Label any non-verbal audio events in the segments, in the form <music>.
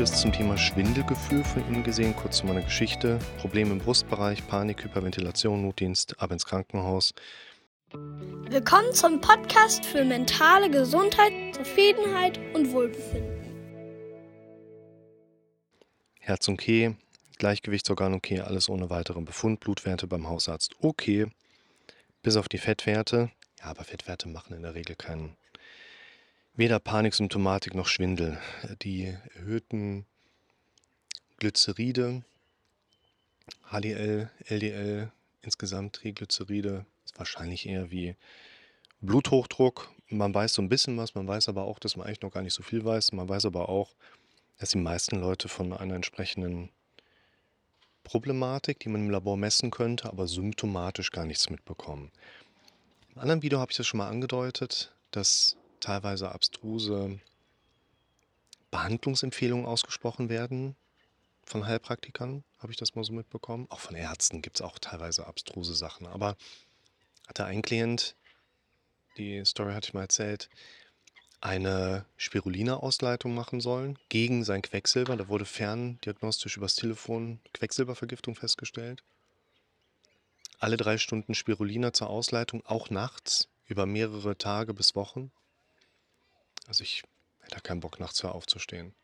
Videos zum Thema Schwindelgefühl von Ihnen gesehen, kurz zu meiner Geschichte. Probleme im Brustbereich, Panik, Hyperventilation, Notdienst, ab ins Krankenhaus. Willkommen zum Podcast für mentale Gesundheit, Zufriedenheit und Wohlbefinden. Herz okay, Gleichgewichtsorgan okay, alles ohne weiteren Befund, Blutwerte beim Hausarzt okay, bis auf die Fettwerte. Ja, aber Fettwerte machen in der Regel keinen, weder Paniksymptomatik noch Schwindel. Die erhöhten Glyceride, HDL, LDL, insgesamt Triglyceride, ist wahrscheinlich eher wie Bluthochdruck. Man weiß so ein bisschen was, man weiß aber auch, dass man eigentlich noch gar nicht so viel weiß. Man weiß aber auch, dass die meisten Leute von einer entsprechenden Problematik, die man im Labor messen könnte, aber symptomatisch gar nichts mitbekommen. Im anderen Video habe ich das schon mal angedeutet, dass teilweise abstruse Behandlungsempfehlungen ausgesprochen werden von Heilpraktikern, habe ich das mal so mitbekommen. Auch von Ärzten gibt es auch teilweise abstruse Sachen. Aber hatte ein Klient, die Story hatte ich mal erzählt, eine Spirulina-Ausleitung machen sollen gegen sein Quecksilber. Da wurde ferndiagnostisch übers Telefon Quecksilbervergiftung festgestellt. Alle drei Stunden Spirulina zur Ausleitung, auch nachts, über mehrere Tage bis Wochen. Also ich hätte keinen Bock, nachts höher aufzustehen.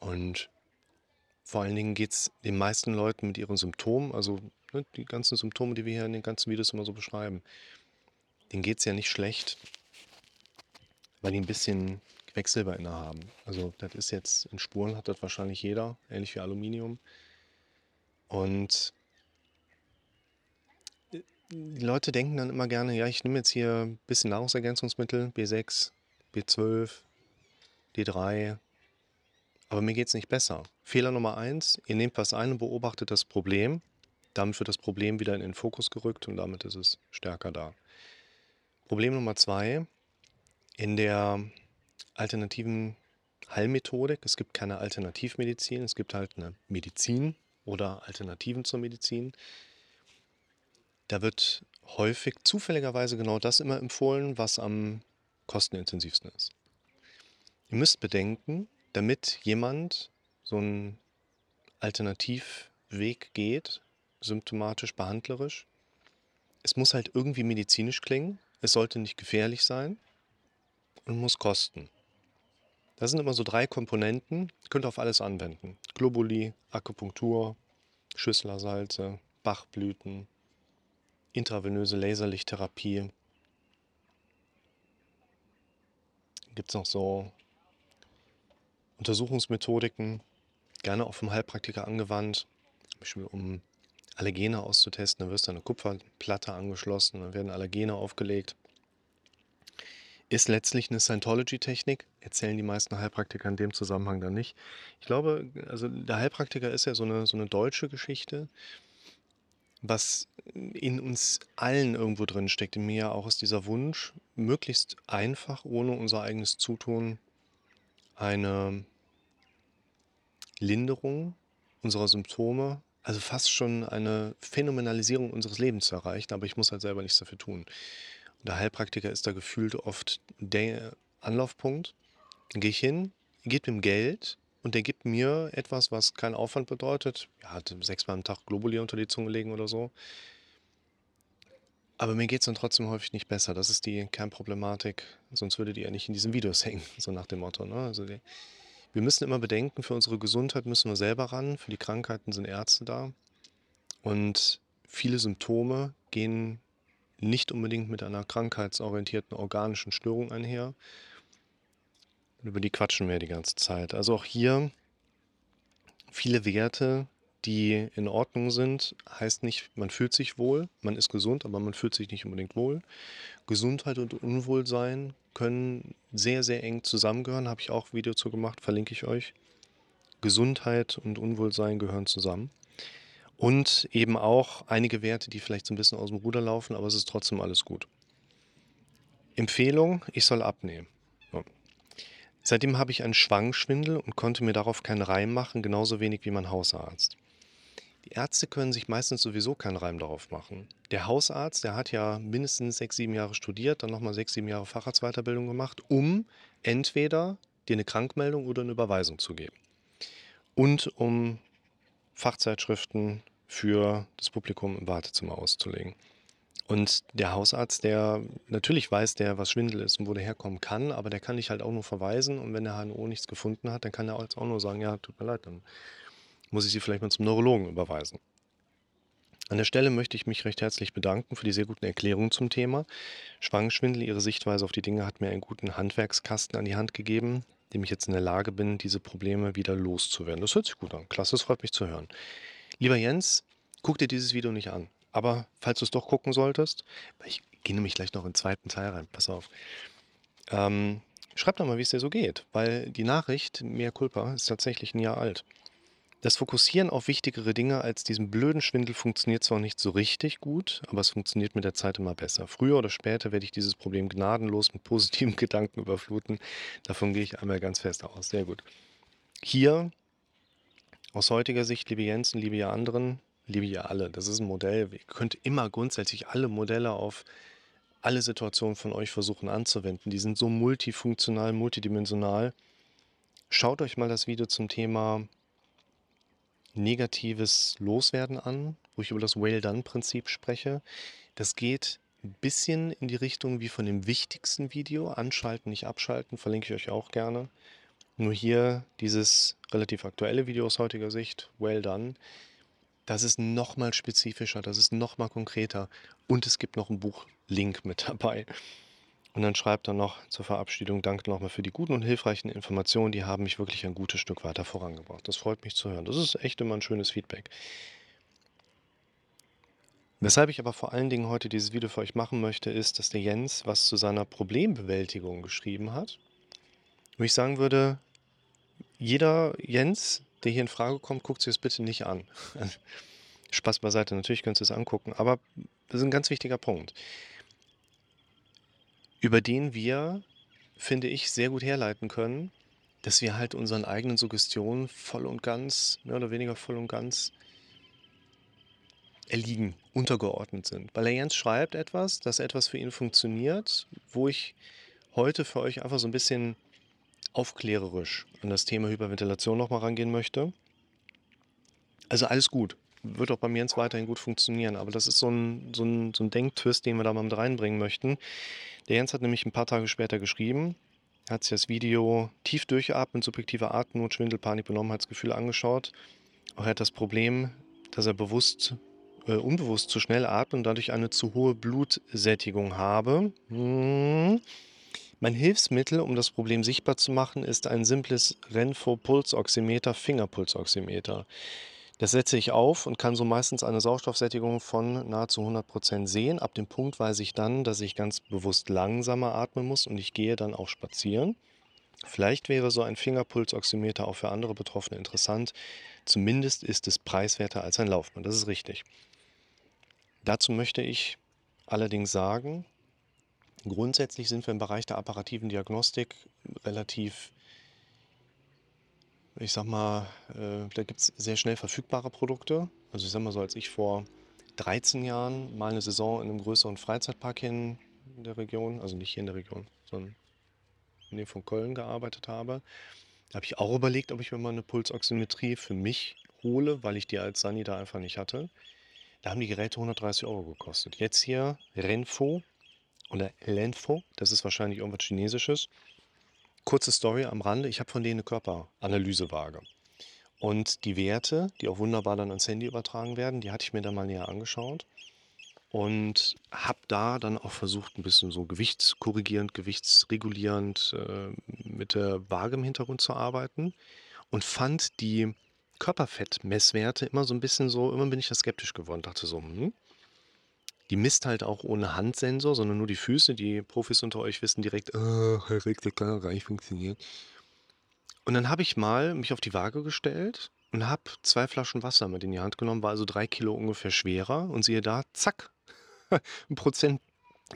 Und vor allen Dingen geht es den meisten Leuten mit ihren Symptomen, also ne, die ganzen Symptome, die wir hier in den ganzen Videos immer so beschreiben, denen geht es ja nicht schlecht, weil die ein bisschen Quecksilber inne haben. Also das ist jetzt in Spuren hat das wahrscheinlich jeder, ähnlich wie Aluminium. Und die Leute denken dann immer gerne, ja, ich nehme jetzt hier ein bisschen Nahrungsergänzungsmittel, B6, B12, D3, aber mir geht es nicht besser. Fehler Nummer eins, ihr nehmt was ein und beobachtet das Problem. Damit wird das Problem wieder in den Fokus gerückt und damit ist es stärker da. Problem Nummer zwei, in der alternativen Heilmethodik, es gibt keine Alternativmedizin, es gibt halt eine Medizin oder Alternativen zur Medizin. Da wird häufig zufälligerweise genau das immer empfohlen, was am kostenintensivsten ist. Ihr müsst bedenken, damit jemand so einen Alternativweg geht, symptomatisch, behandlerisch, es muss halt irgendwie medizinisch klingen, es sollte nicht gefährlich sein und muss kosten. Das sind immer so drei Komponenten, könnt ihr auf alles anwenden. Globuli, Akupunktur, Schüsslersalze, Bachblüten, intravenöse Laserlichttherapie. Gibt es noch so Untersuchungsmethodiken, gerne auch vom Heilpraktiker angewandt, zum Beispiel um Allergene auszutesten. Da wirst du eine Kupferplatte angeschlossen, dann werden Allergene aufgelegt. Ist letztlich eine Scientology-Technik, erzählen die meisten Heilpraktiker in dem Zusammenhang dann nicht. Ich glaube, also der Heilpraktiker ist ja so eine, so eine deutsche Geschichte, was in uns allen irgendwo drin steckt. In mir auch ist dieser Wunsch, möglichst einfach, ohne unser eigenes Zutun, eine Linderung unserer Symptome, also fast schon eine Phänomenalisierung unseres Lebens zu erreichen, aber ich muss halt selber nichts dafür tun. Der Heilpraktiker ist da gefühlt oft der Anlaufpunkt. Dann gehe ich hin, geht mir Geld und der gibt mir etwas, was keinen Aufwand bedeutet. Ja, hat sechsmal am Tag Globuli unter die Zunge legen oder so. Aber mir geht es dann trotzdem häufig nicht besser. Das ist die Kernproblematik. Sonst würde die ja nicht in diesen Videos <laughs> hängen, so nach dem Motto. Ne? Also die, wir müssen immer bedenken, für unsere Gesundheit müssen wir selber ran. Für die Krankheiten sind Ärzte da. Und viele Symptome gehen nicht unbedingt mit einer krankheitsorientierten organischen Störung einher. Über die quatschen wir die ganze Zeit. Also auch hier viele Werte, die in Ordnung sind, heißt nicht, man fühlt sich wohl, man ist gesund, aber man fühlt sich nicht unbedingt wohl. Gesundheit und Unwohlsein können sehr, sehr eng zusammengehören. Habe ich auch ein Video zu gemacht, verlinke ich euch. Gesundheit und Unwohlsein gehören zusammen. Und eben auch einige Werte, die vielleicht so ein bisschen aus dem Ruder laufen, aber es ist trotzdem alles gut. Empfehlung, ich soll abnehmen. Seitdem habe ich einen Schwangschwindel und konnte mir darauf keinen Reim machen, genauso wenig wie mein Hausarzt. Die Ärzte können sich meistens sowieso keinen Reim darauf machen. Der Hausarzt, der hat ja mindestens sechs, sieben Jahre studiert, dann nochmal sechs, sieben Jahre Facharztweiterbildung gemacht, um entweder dir eine Krankmeldung oder eine Überweisung zu geben. Und um Fachzeitschriften für das Publikum im Wartezimmer auszulegen. Und der Hausarzt, der natürlich weiß der, was Schwindel ist und wo der herkommen kann, aber der kann dich halt auch nur verweisen. Und wenn der HNO nichts gefunden hat, dann kann er auch nur sagen, ja, tut mir leid, dann muss ich Sie vielleicht mal zum Neurologen überweisen. An der Stelle möchte ich mich recht herzlich bedanken für die sehr guten Erklärungen zum Thema. Schwangeschwindel, Ihre Sichtweise auf die Dinge hat mir einen guten Handwerkskasten an die Hand gegeben, dem ich jetzt in der Lage bin, diese Probleme wieder loszuwerden. Das hört sich gut an. Klasse, es freut mich zu hören. Lieber Jens, guck dir dieses Video nicht an. Aber falls du es doch gucken solltest, ich gehe nämlich gleich noch in den zweiten Teil rein, pass auf. Ähm, schreib doch mal, wie es dir so geht, weil die Nachricht, mehr Culpa, ist tatsächlich ein Jahr alt. Das Fokussieren auf wichtigere Dinge als diesen blöden Schwindel funktioniert zwar nicht so richtig gut, aber es funktioniert mit der Zeit immer besser. Früher oder später werde ich dieses Problem gnadenlos mit positiven <laughs> Gedanken überfluten. Davon gehe ich einmal ganz fest aus. Sehr gut. Hier, aus heutiger Sicht, liebe Jens und liebe ihr anderen, liebe ihr alle, das ist ein Modell. Ihr könnt immer grundsätzlich alle Modelle auf alle Situationen von euch versuchen anzuwenden. Die sind so multifunktional, multidimensional. Schaut euch mal das Video zum Thema negatives Loswerden an, wo ich über das Well-Done-Prinzip spreche. Das geht ein bisschen in die Richtung wie von dem wichtigsten Video. Anschalten, nicht abschalten, verlinke ich euch auch gerne. Nur hier dieses relativ aktuelle Video aus heutiger Sicht, Well Done, das ist nochmal spezifischer, das ist nochmal konkreter und es gibt noch einen Buchlink <laughs> mit dabei. Und dann schreibt er noch zur Verabschiedung, danke nochmal für die guten und hilfreichen Informationen, die haben mich wirklich ein gutes Stück weiter vorangebracht. Das freut mich zu hören. Das ist echt immer ein schönes Feedback. Weshalb ich aber vor allen Dingen heute dieses Video für euch machen möchte, ist, dass der Jens was zu seiner Problembewältigung geschrieben hat. Wo ich sagen würde, jeder Jens, der hier in Frage kommt, guckt sich das bitte nicht an. <laughs> Spaß beiseite, natürlich könnt ihr es angucken, aber das ist ein ganz wichtiger Punkt über den wir, finde ich, sehr gut herleiten können, dass wir halt unseren eigenen Suggestionen voll und ganz, mehr oder weniger voll und ganz erliegen, untergeordnet sind. Weil er Jens schreibt etwas, dass etwas für ihn funktioniert, wo ich heute für euch einfach so ein bisschen aufklärerisch an das Thema Hyperventilation nochmal rangehen möchte. Also alles gut. Wird auch bei mir Jens weiterhin gut funktionieren, aber das ist so ein, so ein, so ein Denktwist, den wir da mal mit reinbringen möchten. Der Jens hat nämlich ein paar Tage später geschrieben, hat sich das Video tief durchatmen, subjektive Atemnot, Schwindel, Panik, Benommenheitsgefühle angeschaut. Auch er hat das Problem, dass er bewusst, äh, unbewusst zu schnell atmet und dadurch eine zu hohe Blutsättigung habe. Hm. Mein Hilfsmittel, um das Problem sichtbar zu machen, ist ein simples Renfo-Pulsoximeter, Fingerpulsoximeter. Das setze ich auf und kann so meistens eine Sauerstoffsättigung von nahezu 100% sehen. Ab dem Punkt weiß ich dann, dass ich ganz bewusst langsamer atmen muss und ich gehe dann auch spazieren. Vielleicht wäre so ein Fingerpulsoximeter auch für andere Betroffene interessant. Zumindest ist es preiswerter als ein Laufband. Das ist richtig. Dazu möchte ich allerdings sagen, grundsätzlich sind wir im Bereich der apparativen Diagnostik relativ ich sag mal, äh, da gibt es sehr schnell verfügbare Produkte. Also ich sag mal so, als ich vor 13 Jahren mal eine Saison in einem größeren Freizeitpark hier in der Region, also nicht hier in der Region, sondern in der von Köln gearbeitet habe, da habe ich auch überlegt, ob ich mir mal eine Pulsoximetrie für mich hole, weil ich die als Sani da einfach nicht hatte. Da haben die Geräte 130 Euro gekostet. Jetzt hier Renfo oder Lenfo, das ist wahrscheinlich irgendwas Chinesisches. Kurze Story am Rande, ich habe von denen eine Körperanalysewaage. Und die Werte, die auch wunderbar dann ans Handy übertragen werden, die hatte ich mir dann mal näher angeschaut und habe da dann auch versucht, ein bisschen so gewichtskorrigierend, gewichtsregulierend äh, mit der Waage im Hintergrund zu arbeiten und fand die Körperfettmesswerte immer so ein bisschen so, immer bin ich da skeptisch geworden, dachte so, hm, die misst halt auch ohne Handsensor, sondern nur die Füße. Die Profis unter euch wissen direkt, oh, Herr Rick, kann gar nicht funktionieren. Und dann habe ich mal mich auf die Waage gestellt und habe zwei Flaschen Wasser mit in die Hand genommen, war also drei Kilo ungefähr schwerer und siehe da, zack, <laughs> ein Prozent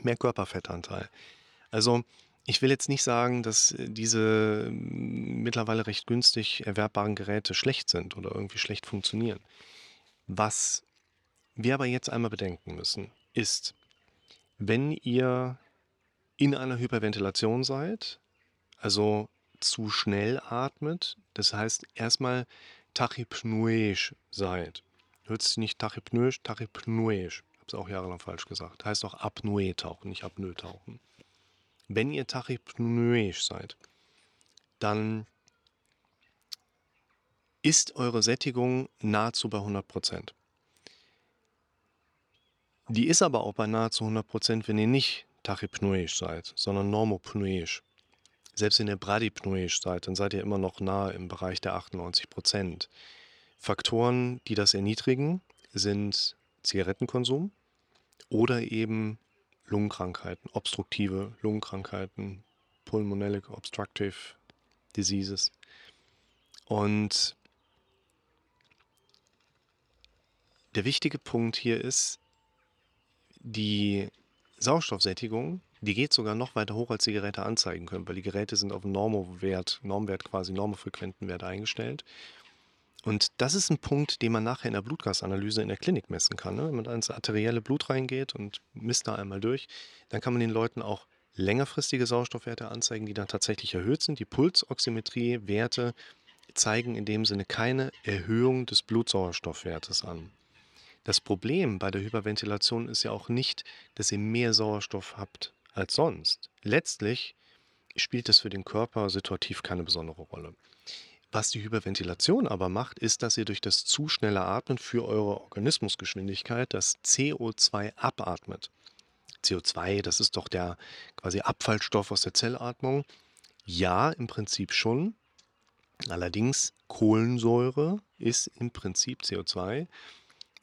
mehr Körperfettanteil. Also ich will jetzt nicht sagen, dass diese mittlerweile recht günstig erwerbbaren Geräte schlecht sind oder irgendwie schlecht funktionieren. Was wir aber jetzt einmal bedenken müssen, ist, wenn ihr in einer Hyperventilation seid, also zu schnell atmet, das heißt erstmal tachypnoisch seid. Hört sich nicht tachypnoisch. Ich habe es auch jahrelang falsch gesagt. Heißt auch Apnoe tauchen, nicht Apnoe tauchen. Wenn ihr tachypnoisch seid, dann ist eure Sättigung nahezu bei 100 Prozent. Die ist aber auch bei nahezu 100 Prozent, wenn ihr nicht tachypnoisch seid, sondern normopnoisch. Selbst wenn ihr bradypnoisch seid, dann seid ihr immer noch nahe im Bereich der 98 Prozent. Faktoren, die das erniedrigen, sind Zigarettenkonsum oder eben Lungenkrankheiten, obstruktive Lungenkrankheiten, Pulmonary Obstructive Diseases. Und der wichtige Punkt hier ist, die Sauerstoffsättigung, die geht sogar noch weiter hoch, als die Geräte anzeigen können, weil die Geräte sind auf einen Normwert, Normwert quasi normofrequenten Wert eingestellt. Und das ist ein Punkt, den man nachher in der Blutgasanalyse in der Klinik messen kann. Ne? Wenn man ins arterielle Blut reingeht und misst da einmal durch, dann kann man den Leuten auch längerfristige Sauerstoffwerte anzeigen, die dann tatsächlich erhöht sind. Die Pulsoximetrie-Werte zeigen in dem Sinne keine Erhöhung des Blutsauerstoffwertes an. Das Problem bei der Hyperventilation ist ja auch nicht, dass ihr mehr Sauerstoff habt als sonst. Letztlich spielt es für den Körper situativ keine besondere Rolle. Was die Hyperventilation aber macht, ist, dass ihr durch das zu schnelle Atmen für eure Organismusgeschwindigkeit das CO2 abatmet. CO2, das ist doch der quasi Abfallstoff aus der Zellatmung. Ja, im Prinzip schon. Allerdings Kohlensäure ist im Prinzip CO2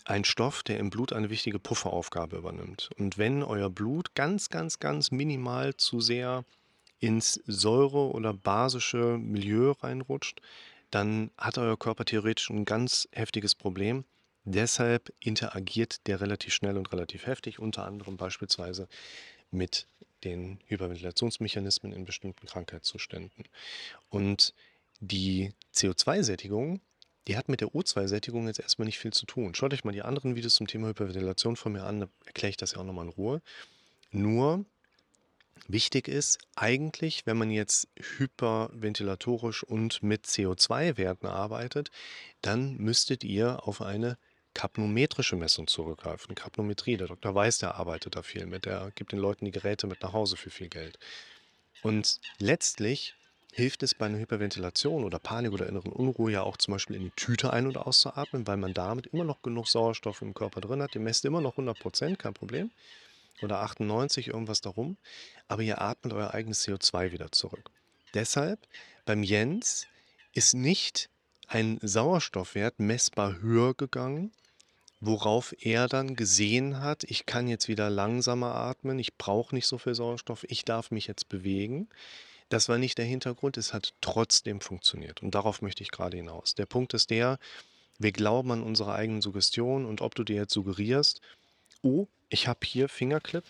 ein Stoff, der im Blut eine wichtige Pufferaufgabe übernimmt. Und wenn euer Blut ganz, ganz, ganz minimal zu sehr ins Säure- oder basische Milieu reinrutscht, dann hat euer Körper theoretisch ein ganz heftiges Problem. Deshalb interagiert der relativ schnell und relativ heftig, unter anderem beispielsweise mit den Hyperventilationsmechanismen in bestimmten Krankheitszuständen. Und die CO2-Sättigung die hat mit der O2-Sättigung jetzt erstmal nicht viel zu tun. Schaut euch mal die anderen Videos zum Thema Hyperventilation von mir an, da erkläre ich das ja auch nochmal in Ruhe. Nur wichtig ist eigentlich, wenn man jetzt hyperventilatorisch und mit CO2-Werten arbeitet, dann müsstet ihr auf eine kapnometrische Messung zurückgreifen. Kapnometrie, der Dr. Weiß, der arbeitet da viel mit, der gibt den Leuten die Geräte mit nach Hause für viel Geld. Und letztlich hilft es bei einer Hyperventilation oder Panik oder inneren Unruhe ja auch zum Beispiel in die Tüte ein- und auszuatmen, weil man damit immer noch genug Sauerstoff im Körper drin hat. Ihr messt immer noch 100 Prozent, kein Problem. Oder 98, irgendwas darum. Aber ihr atmet euer eigenes CO2 wieder zurück. Deshalb beim Jens ist nicht ein Sauerstoffwert messbar höher gegangen, worauf er dann gesehen hat, ich kann jetzt wieder langsamer atmen, ich brauche nicht so viel Sauerstoff, ich darf mich jetzt bewegen. Das war nicht der Hintergrund, es hat trotzdem funktioniert. Und darauf möchte ich gerade hinaus. Der Punkt ist der, wir glauben an unsere eigenen Suggestionen und ob du dir jetzt suggerierst, oh, ich habe hier Fingerclip,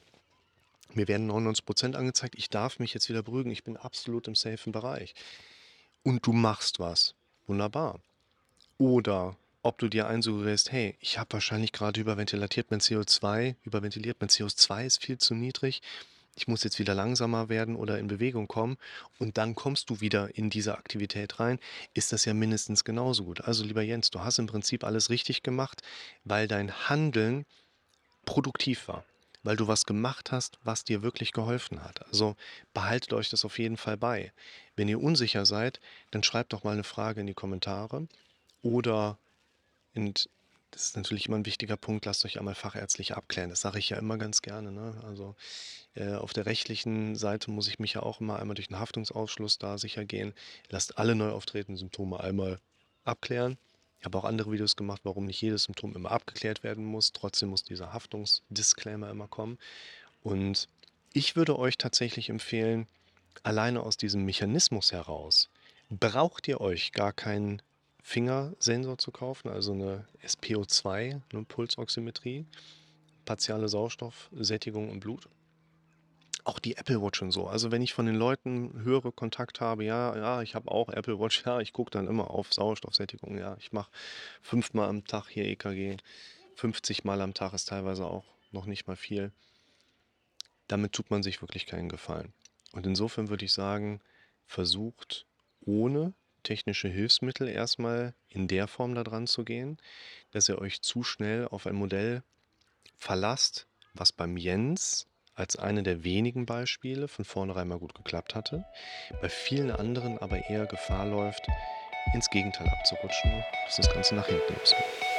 mir werden 99% angezeigt, ich darf mich jetzt wieder beruhigen, ich bin absolut im safen Bereich. Und du machst was. Wunderbar. Oder ob du dir einsuggerierst, hey, ich habe wahrscheinlich gerade überventiliert mein CO2, überventiliert, mein CO2 ist viel zu niedrig, ich muss jetzt wieder langsamer werden oder in Bewegung kommen und dann kommst du wieder in diese Aktivität rein, ist das ja mindestens genauso gut. Also lieber Jens, du hast im Prinzip alles richtig gemacht, weil dein Handeln produktiv war, weil du was gemacht hast, was dir wirklich geholfen hat. Also behaltet euch das auf jeden Fall bei. Wenn ihr unsicher seid, dann schreibt doch mal eine Frage in die Kommentare oder in das ist natürlich immer ein wichtiger Punkt, lasst euch einmal fachärztlich abklären. Das sage ich ja immer ganz gerne. Ne? Also äh, auf der rechtlichen Seite muss ich mich ja auch immer einmal durch einen Haftungsausschluss da sicher gehen. Lasst alle neu auftretenden Symptome einmal abklären. Ich habe auch andere Videos gemacht, warum nicht jedes Symptom immer abgeklärt werden muss. Trotzdem muss dieser Haftungsdisclaimer immer kommen. Und ich würde euch tatsächlich empfehlen, alleine aus diesem Mechanismus heraus, braucht ihr euch gar keinen Fingersensor zu kaufen, also eine SPO2, eine Pulsoximetrie, partiale Sauerstoffsättigung im Blut. auch die Apple Watch und so. Also wenn ich von den Leuten höre, Kontakt habe, ja, ja, ich habe auch Apple Watch, <laughs> ja, ich gucke dann immer auf Sauerstoffsättigung, ja, ich mache fünfmal am Tag hier EKG, 50 Mal am Tag ist teilweise auch noch nicht mal viel. Damit tut man sich wirklich keinen Gefallen. Und insofern würde ich sagen, versucht ohne technische Hilfsmittel erstmal in der Form da dran zu gehen, dass ihr euch zu schnell auf ein Modell verlasst, was beim Jens als eine der wenigen Beispiele von vornherein mal gut geklappt hatte, bei vielen anderen aber eher Gefahr läuft, ins Gegenteil abzurutschen, dass das Ganze nach hinten losgeht.